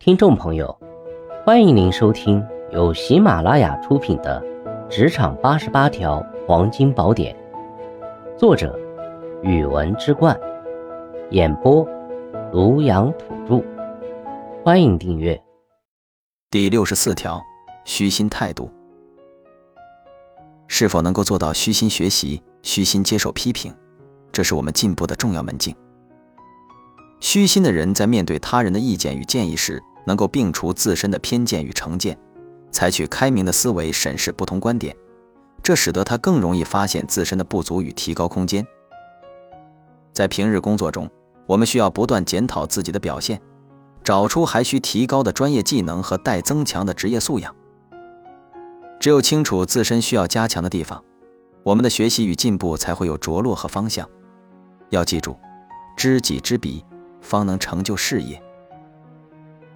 听众朋友，欢迎您收听由喜马拉雅出品的《职场八十八条黄金宝典》，作者：语文之冠，演播：庐阳土著。欢迎订阅。第六十四条，虚心态度，是否能够做到虚心学习、虚心接受批评，这是我们进步的重要门径。虚心的人在面对他人的意见与建议时，能够摒除自身的偏见与成见，采取开明的思维审视不同观点，这使得他更容易发现自身的不足与提高空间。在平日工作中，我们需要不断检讨自己的表现，找出还需提高的专业技能和待增强的职业素养。只有清楚自身需要加强的地方，我们的学习与进步才会有着落和方向。要记住，知己知彼。方能成就事业。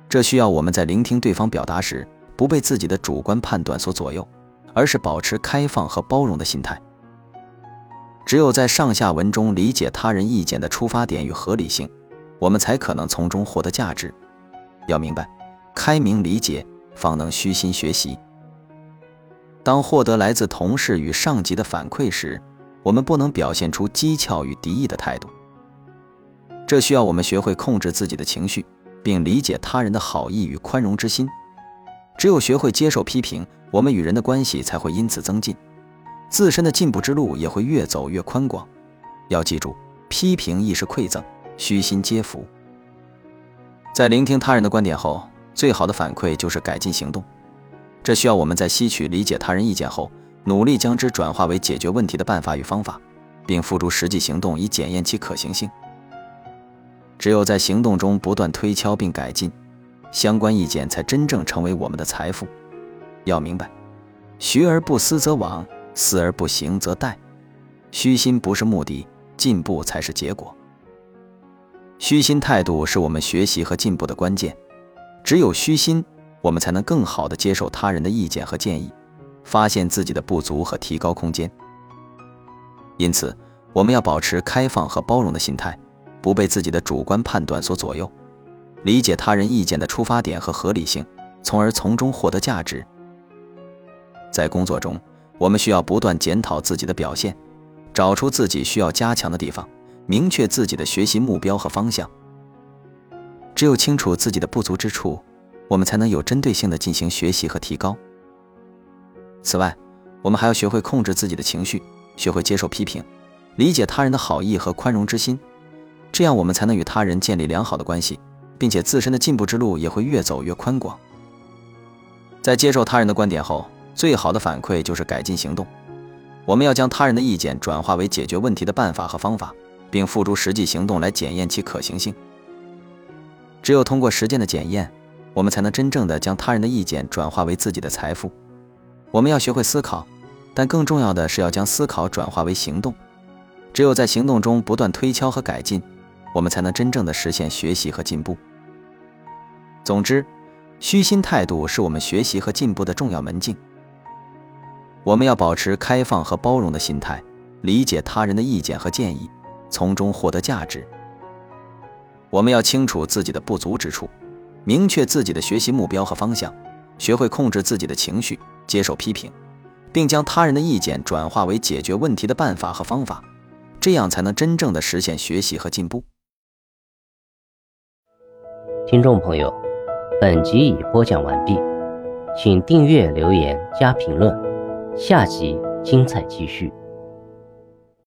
这需要我们在聆听对方表达时，不被自己的主观判断所左右，而是保持开放和包容的心态。只有在上下文中理解他人意见的出发点与合理性，我们才可能从中获得价值。要明白，开明理解，方能虚心学习。当获得来自同事与上级的反馈时，我们不能表现出讥诮与敌意的态度。这需要我们学会控制自己的情绪，并理解他人的好意与宽容之心。只有学会接受批评，我们与人的关系才会因此增进，自身的进步之路也会越走越宽广。要记住，批评亦是馈赠，虚心接福。在聆听他人的观点后，最好的反馈就是改进行动。这需要我们在吸取理解他人意见后，努力将之转化为解决问题的办法与方法，并付诸实际行动以检验其可行性。只有在行动中不断推敲并改进，相关意见才真正成为我们的财富。要明白，学而不思则罔，思而不行则殆。虚心不是目的，进步才是结果。虚心态度是我们学习和进步的关键。只有虚心，我们才能更好地接受他人的意见和建议，发现自己的不足和提高空间。因此，我们要保持开放和包容的心态。不被自己的主观判断所左右，理解他人意见的出发点和合理性，从而从中获得价值。在工作中，我们需要不断检讨自己的表现，找出自己需要加强的地方，明确自己的学习目标和方向。只有清楚自己的不足之处，我们才能有针对性的进行学习和提高。此外，我们还要学会控制自己的情绪，学会接受批评，理解他人的好意和宽容之心。这样，我们才能与他人建立良好的关系，并且自身的进步之路也会越走越宽广。在接受他人的观点后，最好的反馈就是改进行动。我们要将他人的意见转化为解决问题的办法和方法，并付诸实际行动来检验其可行性。只有通过实践的检验，我们才能真正的将他人的意见转化为自己的财富。我们要学会思考，但更重要的是要将思考转化为行动。只有在行动中不断推敲和改进。我们才能真正的实现学习和进步。总之，虚心态度是我们学习和进步的重要门径。我们要保持开放和包容的心态，理解他人的意见和建议，从中获得价值。我们要清楚自己的不足之处，明确自己的学习目标和方向，学会控制自己的情绪，接受批评，并将他人的意见转化为解决问题的办法和方法，这样才能真正的实现学习和进步。听众朋友，本集已播讲完毕，请订阅、留言、加评论，下集精彩继续。